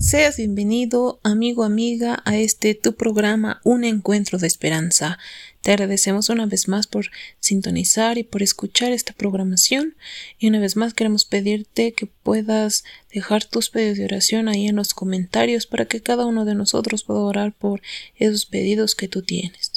Seas bienvenido, amigo, amiga, a este tu programa Un Encuentro de Esperanza. Te agradecemos una vez más por sintonizar y por escuchar esta programación. Y una vez más queremos pedirte que puedas dejar tus pedidos de oración ahí en los comentarios para que cada uno de nosotros pueda orar por esos pedidos que tú tienes.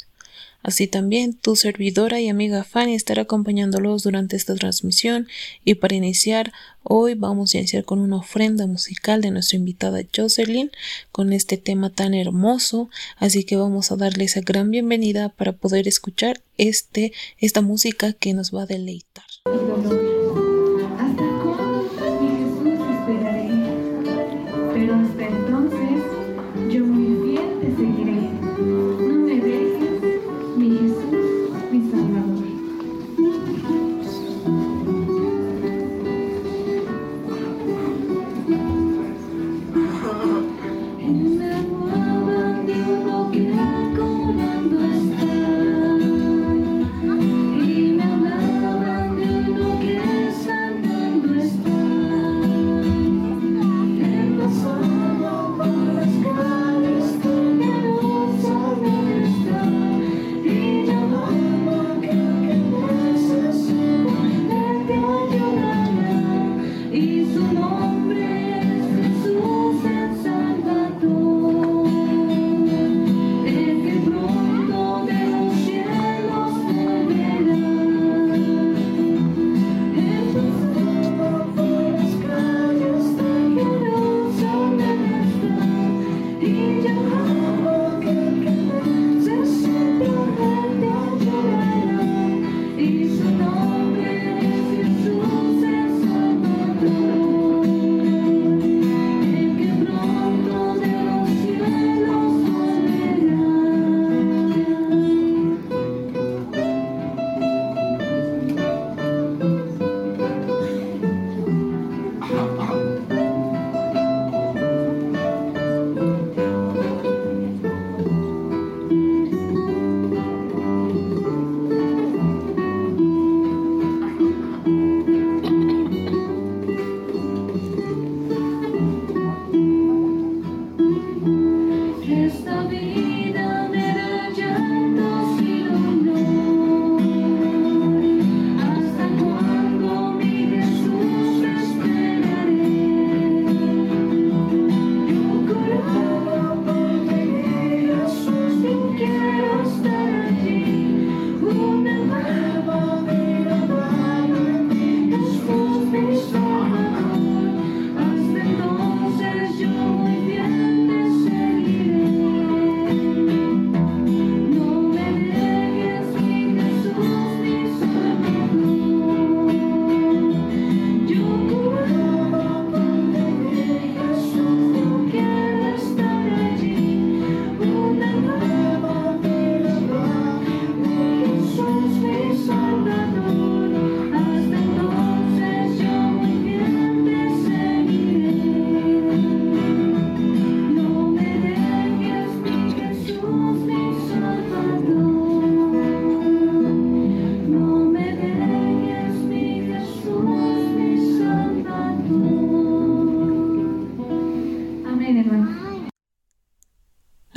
Así también tu servidora y amiga Fanny estará acompañándolos durante esta transmisión y para iniciar hoy vamos a iniciar con una ofrenda musical de nuestra invitada Jocelyn con este tema tan hermoso así que vamos a darle esa gran bienvenida para poder escuchar este esta música que nos va a deleitar.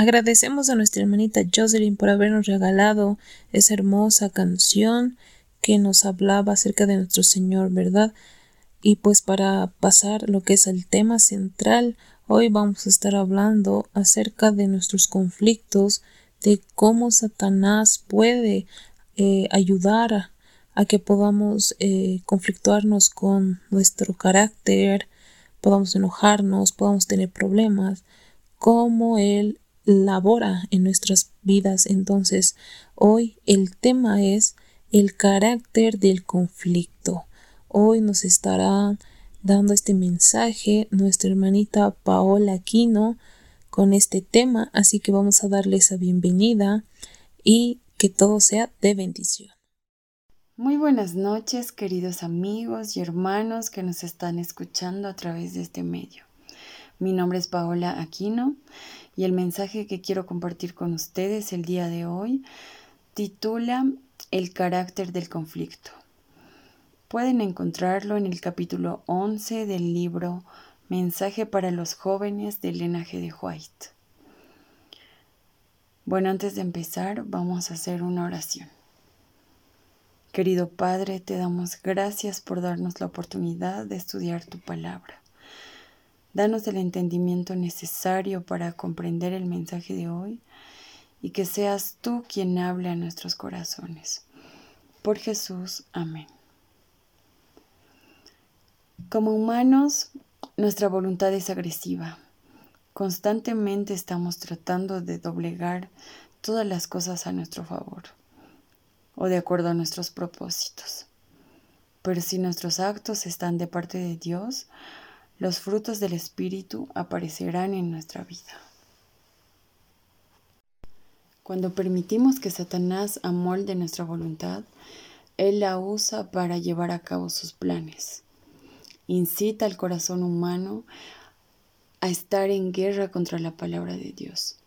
Agradecemos a nuestra hermanita Jocelyn por habernos regalado esa hermosa canción que nos hablaba acerca de nuestro Señor, ¿verdad? Y pues para pasar lo que es el tema central, hoy vamos a estar hablando acerca de nuestros conflictos, de cómo Satanás puede eh, ayudar a, que podamos eh, conflictuarnos con nuestro carácter, podamos enojarnos, podamos tener problemas, cómo él labora en nuestras vidas. Entonces, hoy el tema es el carácter del conflicto. Hoy nos estará dando este mensaje nuestra hermanita Paola Aquino con este tema, así que vamos a darle esa bienvenida y que todo sea de bendición. Muy buenas noches, queridos amigos y hermanos que nos están escuchando a través de este medio. Mi nombre es Paola Aquino y el mensaje que quiero compartir con ustedes el día de hoy titula El carácter del conflicto. Pueden encontrarlo en el capítulo 11 del libro Mensaje para los jóvenes del linaje de White. Bueno, antes de empezar, vamos a hacer una oración. Querido Padre, te damos gracias por darnos la oportunidad de estudiar tu palabra. Danos el entendimiento necesario para comprender el mensaje de hoy y que seas tú quien hable a nuestros corazones. Por Jesús, amén. Como humanos, nuestra voluntad es agresiva. Constantemente estamos tratando de doblegar todas las cosas a nuestro favor o de acuerdo a nuestros propósitos. Pero si nuestros actos están de parte de Dios, los frutos del Espíritu aparecerán en nuestra vida. Cuando permitimos que Satanás amolde nuestra voluntad, Él la usa para llevar a cabo sus planes incita al corazón humano a estar en guerra contra la palabra de Dios.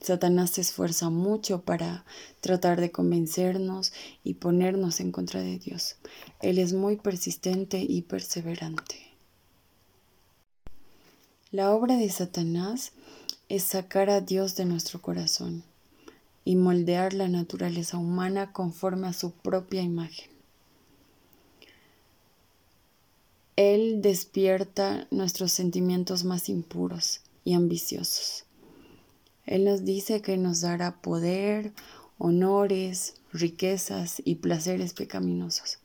Satanás se esfuerza mucho para tratar de convencernos y ponernos en contra de Dios. Él es muy persistente y perseverante. La obra de Satanás es sacar a Dios de nuestro corazón y moldear la naturaleza humana conforme a su propia imagen. Él despierta nuestros sentimientos más impuros y ambiciosos. Él nos dice que nos dará poder, honores, riquezas y placeres pecaminosos.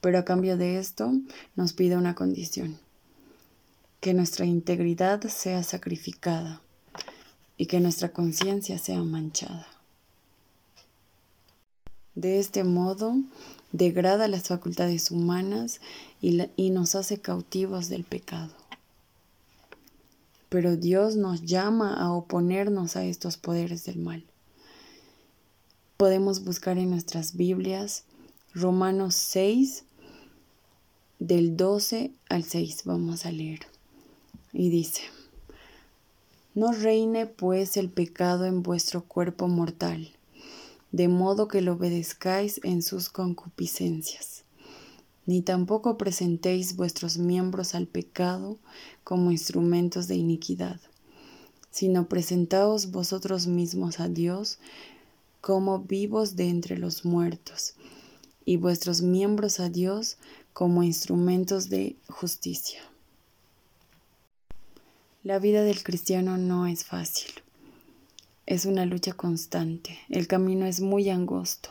Pero a cambio de esto nos pide una condición, que nuestra integridad sea sacrificada y que nuestra conciencia sea manchada. De este modo, degrada las facultades humanas y, nos hace cautivos del pecado. Pero Dios nos llama a oponernos a estos poderes del mal. Podemos buscar en nuestras Biblias Romanos 6, del 12 al 6, vamos a leer. Y dice, No reine pues el pecado en vuestro cuerpo mortal de modo que lo obedezcáis en sus concupiscencias. Ni tampoco presentéis vuestros miembros al pecado como instrumentos de iniquidad, sino presentaos vosotros mismos a Dios como vivos de entre los muertos, y vuestros miembros a Dios como instrumentos de justicia. La vida del cristiano no es fácil es una lucha constante. El camino es muy angosto.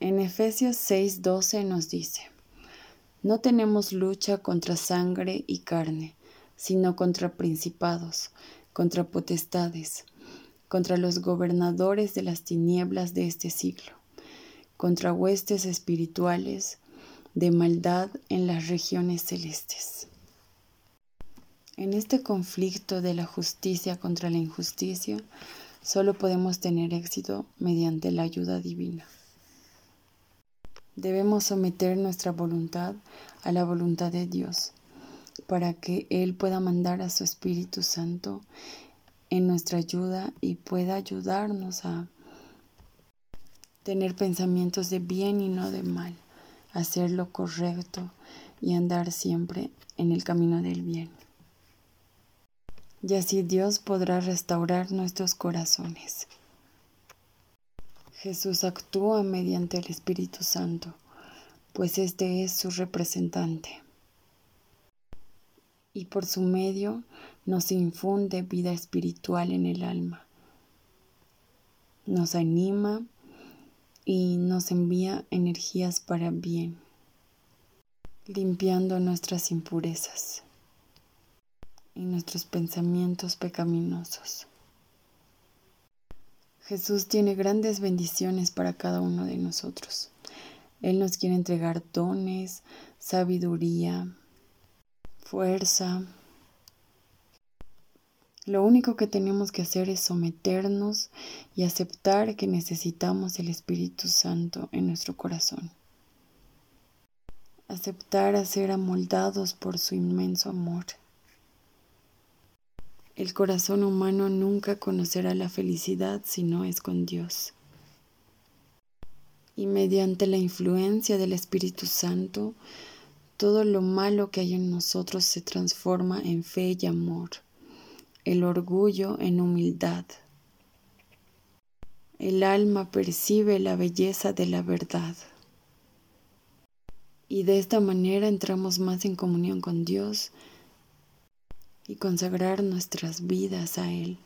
En Efesios 6:12 nos dice, no tenemos lucha contra sangre y carne, sino contra principados, contra potestades, contra los gobernadores de las tinieblas de este siglo, contra huestes espirituales de maldad en las regiones celestes. En este conflicto de la justicia contra la injusticia, solo podemos tener éxito mediante la ayuda divina. Debemos someter nuestra voluntad a la voluntad de Dios para que Él pueda mandar a su Espíritu Santo en nuestra ayuda y pueda ayudarnos a tener pensamientos de bien y no de mal, hacer lo correcto y andar siempre en el camino del bien y así Dios podrá restaurar nuestros corazones. Jesús actúa mediante el Espíritu Santo, pues este es su representante. Y por su medio nos infunde vida espiritual en el alma, nos anima y nos envía energías para bien, limpiando nuestras impurezas y nuestros pensamientos pecaminosos. Jesús tiene grandes bendiciones para cada uno de nosotros. Él nos quiere entregar dones, sabiduría, fuerza. Lo único que tenemos que hacer es someternos y aceptar que necesitamos el Espíritu Santo en nuestro corazón. Aceptar a ser amoldados por su inmenso amor. El corazón humano nunca conocerá la felicidad si no es con Dios. Y mediante la influencia del Espíritu Santo todo lo malo que hay en nosotros se transforma en fe y amor, el orgullo en humildad. El alma percibe la belleza de la verdad. Y de esta manera entramos más en comunión con Dios y consagrar nuestras vidas a Él.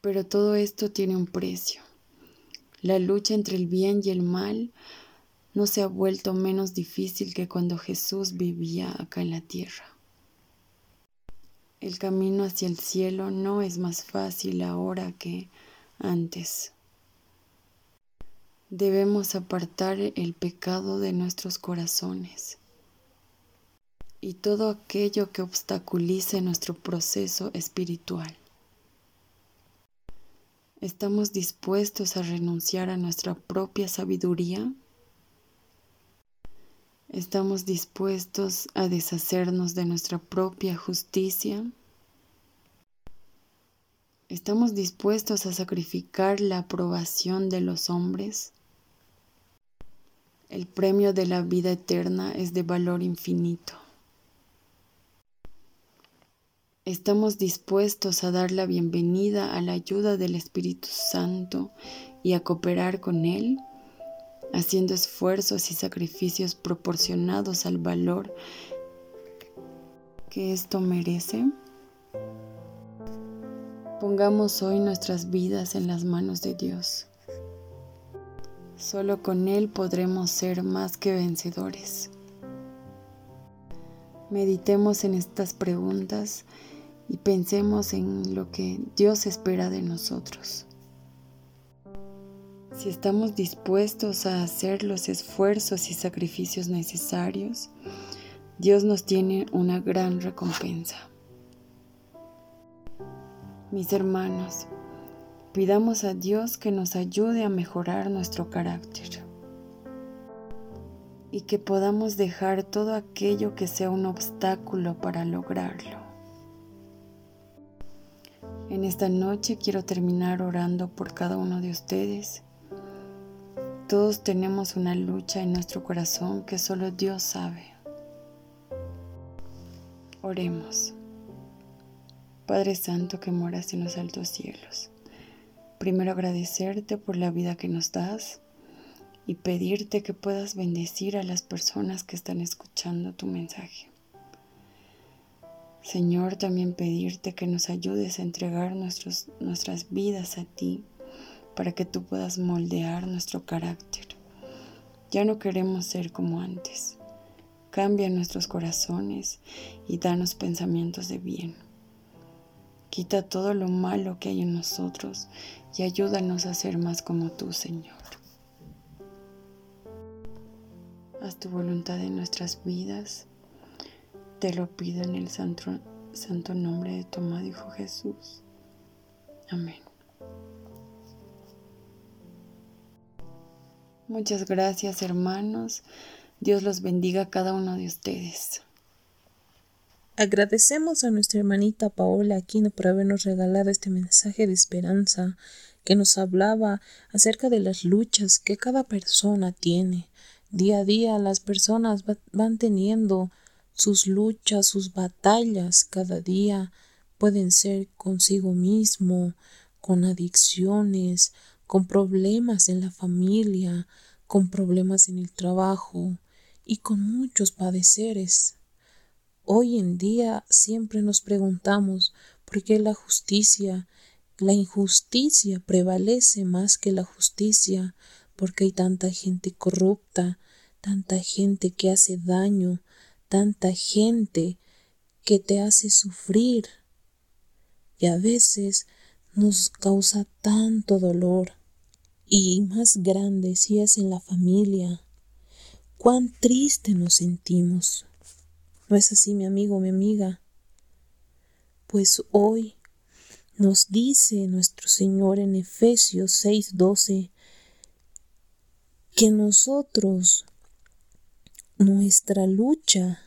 Pero todo esto tiene un precio. La lucha entre el bien y el mal no se ha vuelto menos difícil que cuando Jesús vivía acá en la tierra. El camino hacia el cielo no es más fácil ahora que antes. Debemos apartar el pecado de nuestros corazones y todo aquello que obstaculice nuestro proceso espiritual. ¿Estamos dispuestos a renunciar a nuestra propia sabiduría? ¿Estamos dispuestos a deshacernos de nuestra propia justicia? ¿Estamos dispuestos a sacrificar la aprobación de los hombres? El premio de la vida eterna es de valor infinito. Estamos dispuestos a dar la bienvenida a la ayuda del Espíritu Santo y a cooperar con Él, haciendo esfuerzos y sacrificios proporcionados al valor que esto merece. Pongamos hoy nuestras vidas en las manos de Dios. Solo con Él podremos ser más que vencedores. Meditemos en estas preguntas y pensemos en lo que Dios espera de nosotros. Si estamos dispuestos a hacer los esfuerzos y sacrificios necesarios, Dios nos tiene una gran recompensa. Mis hermanos, Pidamos a Dios que nos ayude a mejorar nuestro carácter y que podamos dejar todo aquello que sea un obstáculo para lograrlo. En esta noche quiero terminar orando por cada uno de ustedes. Todos tenemos una lucha en nuestro corazón que solo Dios sabe. Oremos. Padre Santo que moras en los altos cielos Primero agradecerte por la vida que nos das y pedirte que puedas bendecir a las personas que están escuchando tu mensaje. Señor, también pedirte que nos ayudes a entregar nuestros, nuestras vidas a ti para que tú puedas moldear nuestro carácter. Ya no queremos ser como antes. Cambia nuestros corazones y danos pensamientos de bien. Quita todo lo malo que hay en nosotros y ayúdanos a ser más como tú, Señor. Haz tu voluntad en nuestras vidas. Te lo pido en el santo, santo nombre de tu amado Hijo Jesús. Amén. Muchas gracias hermanos. Dios los bendiga a cada uno de ustedes. Agradecemos a nuestra hermanita Paola Aquino por habernos regalado este mensaje de esperanza que nos hablaba acerca de las luchas que cada persona tiene. Día a día las personas van teniendo sus luchas, sus batallas cada día. Pueden ser consigo mismo, con adicciones, con problemas en la familia, con problemas en el trabajo y con muchos padeceres. Hoy en día siempre nos preguntamos por qué la justicia, la injusticia prevalece más que la justicia, porque hay tanta gente corrupta, tanta gente que hace daño, tanta gente que te hace sufrir y a veces nos causa tanto dolor y más grande si es en la familia. Cuán triste nos sentimos. ¿No es así, mi amigo, mi amiga? Pues hoy nos dice nuestro Señor en Efesios 6:12 que nosotros, nuestra lucha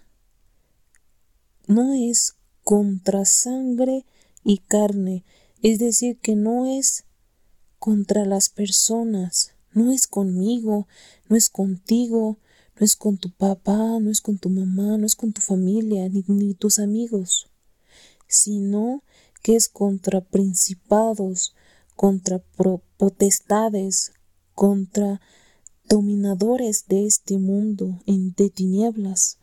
no es contra sangre y carne, es decir, que no es contra las personas, no es conmigo, no es contigo, no es con tu papá, no es con tu mamá, no es con tu familia, ni, tus amigos, sino que es contra principados, contra potestades, contra dominadores de este mundo de tinieblas,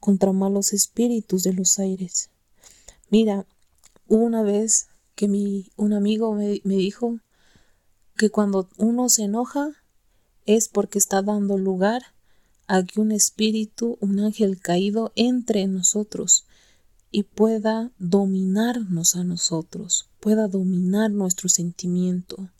contra malos espíritus de los aires. Mira, una vez que mi, un amigo me, me dijo que cuando uno se enoja es porque está dando lugar a que un espíritu, un ángel caído, entre en nosotros y pueda dominarnos a nosotros, pueda dominar nuestro sentimiento.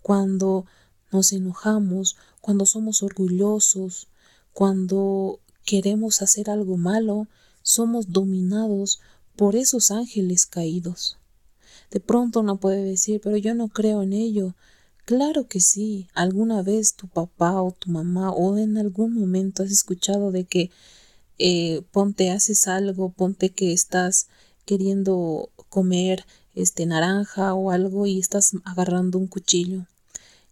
Cuando nos enojamos, cuando somos orgullosos, cuando queremos hacer algo malo, somos dominados por esos ángeles caídos. De pronto uno puede decir, pero yo no creo en ello. Claro que sí, alguna vez tu papá o tu mamá o en algún momento has escuchado de que eh, ponte haces algo, ponte que estás queriendo comer este naranja o algo y estás agarrando un cuchillo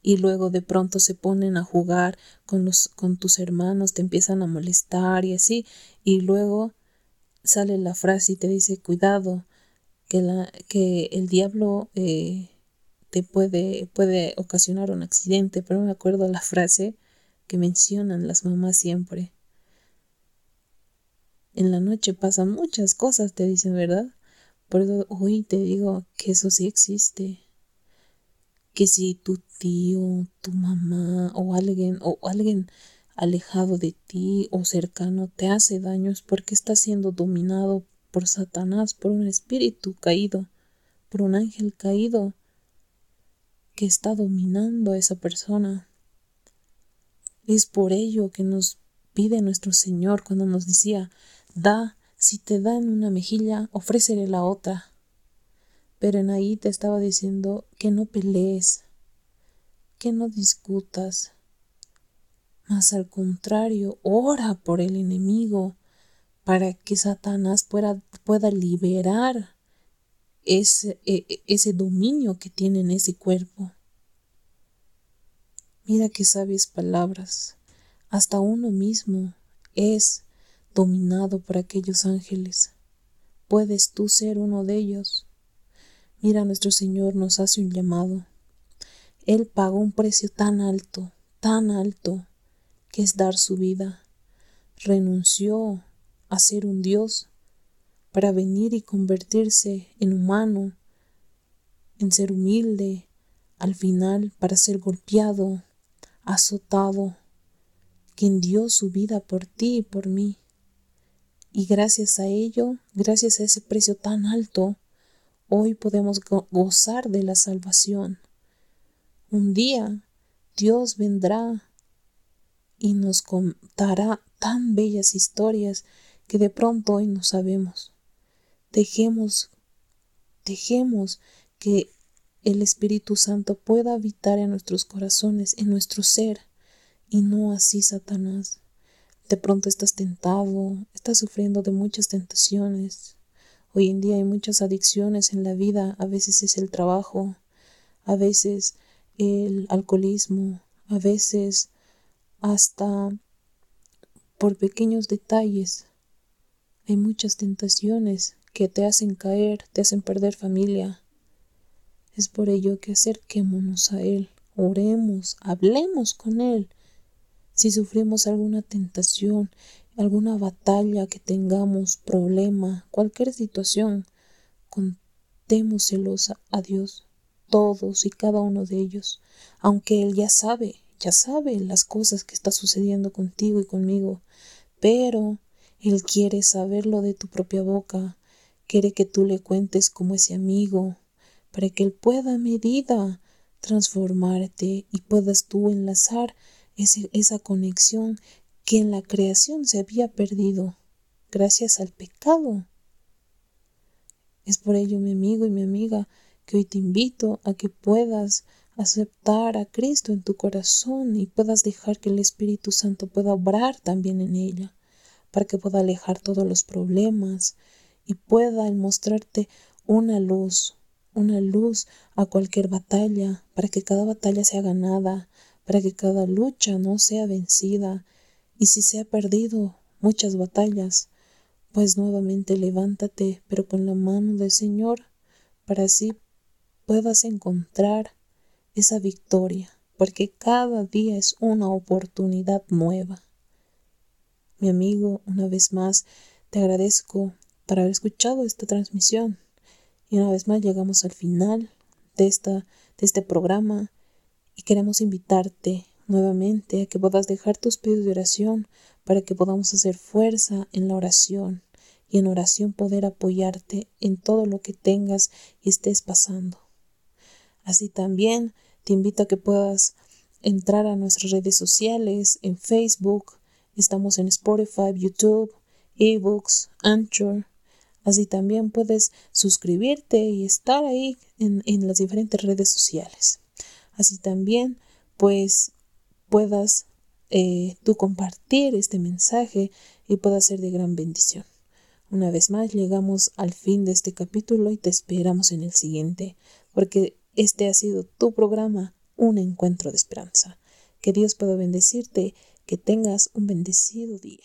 y luego de pronto se ponen a jugar con los con tus hermanos, te empiezan a molestar y así y luego sale la frase y te dice cuidado que la que el diablo eh, te puede puede ocasionar un accidente pero me acuerdo la frase que mencionan las mamás siempre en la noche pasan muchas cosas, te dicen, ¿verdad? Por eso hoy te digo que eso sí existe. Que si tu tío, tu mamá o alguien o alguien alejado de ti o cercano te hace daños porque está siendo dominado por Satanás, por un espíritu caído, por un ángel caído que está dominando a esa persona. Es por ello que nos pide nuestro Señor cuando nos decía, Da, si te dan una mejilla, ofrécele la otra. Pero en ahí te estaba diciendo que no pelees, que no discutas, mas al contrario, ora por el enemigo para que Satanás pueda, pueda liberar ese, e, e, ese dominio que tiene en ese cuerpo. Mira qué sabias palabras. Hasta uno mismo es dominado por aquellos ángeles. ¿Puedes tú ser uno de ellos? Mira, nuestro Señor nos hace un llamado. Él pagó un precio tan alto, tan alto, que es dar su vida. Renunció a ser un Dios para venir y convertirse en humano, en ser humilde, al final para ser golpeado, azotado, quien dio su vida por ti y por mí. Y gracias a ello, gracias a ese precio tan alto, hoy podemos gozar de la salvación. Un día Dios vendrá y nos contará tan bellas historias que de pronto hoy no sabemos. Dejemos, dejemos que el Espíritu Santo pueda habitar en nuestros corazones, en nuestro ser, y no así Satanás. De pronto estás tentado, estás sufriendo de muchas tentaciones. Hoy en día hay muchas adicciones en la vida, a veces es el trabajo, a veces el alcoholismo, a veces hasta por pequeños detalles. Hay muchas tentaciones que te hacen caer, te hacen perder familia. Es por ello que acerquémonos a Él, oremos, hablemos con Él si sufrimos alguna tentación, alguna batalla que tengamos, problema, cualquier situación, contémoselos a Dios, todos y cada uno de ellos, aunque Él ya sabe, ya sabe las cosas que está sucediendo contigo y conmigo, pero Él quiere saberlo de tu propia boca, quiere que tú le cuentes como ese amigo, para que Él pueda a medida transformarte y puedas tú enlazar esa conexión que en la creación se había perdido gracias al pecado. Es por ello, mi amigo y mi amiga, que hoy te invito a que puedas aceptar a Cristo en tu corazón y puedas dejar que el Espíritu Santo pueda obrar también en ella, para que pueda alejar todos los problemas y pueda mostrarte una luz, una luz a cualquier batalla, para que cada batalla sea ganada, para que cada lucha no sea vencida Y si se ha perdido muchas batallas, pues nuevamente levántate, pero con la mano del Señor, para así puedas encontrar esa victoria, porque cada día es una oportunidad nueva. Mi amigo, una vez más, te agradezco por haber escuchado esta transmisión. Y una vez más llegamos al final de, esta, de este programa y queremos invitarte nuevamente a que puedas dejar tus pedidos de oración para que podamos hacer fuerza en la oración y en oración poder apoyarte en todo lo que tengas y estés pasando. Así también te invito a que puedas entrar a nuestras redes sociales en Facebook, estamos en Spotify, YouTube, ebooks, Anchor. Así también puedes suscribirte y estar ahí en, en las diferentes redes sociales. Así también pues puedas eh, tú compartir este mensaje y pueda ser de gran bendición. Una vez más llegamos al fin de este capítulo y te esperamos en el siguiente, porque este ha sido tu programa, un encuentro de esperanza. Que Dios pueda bendecirte, que tengas un bendecido día.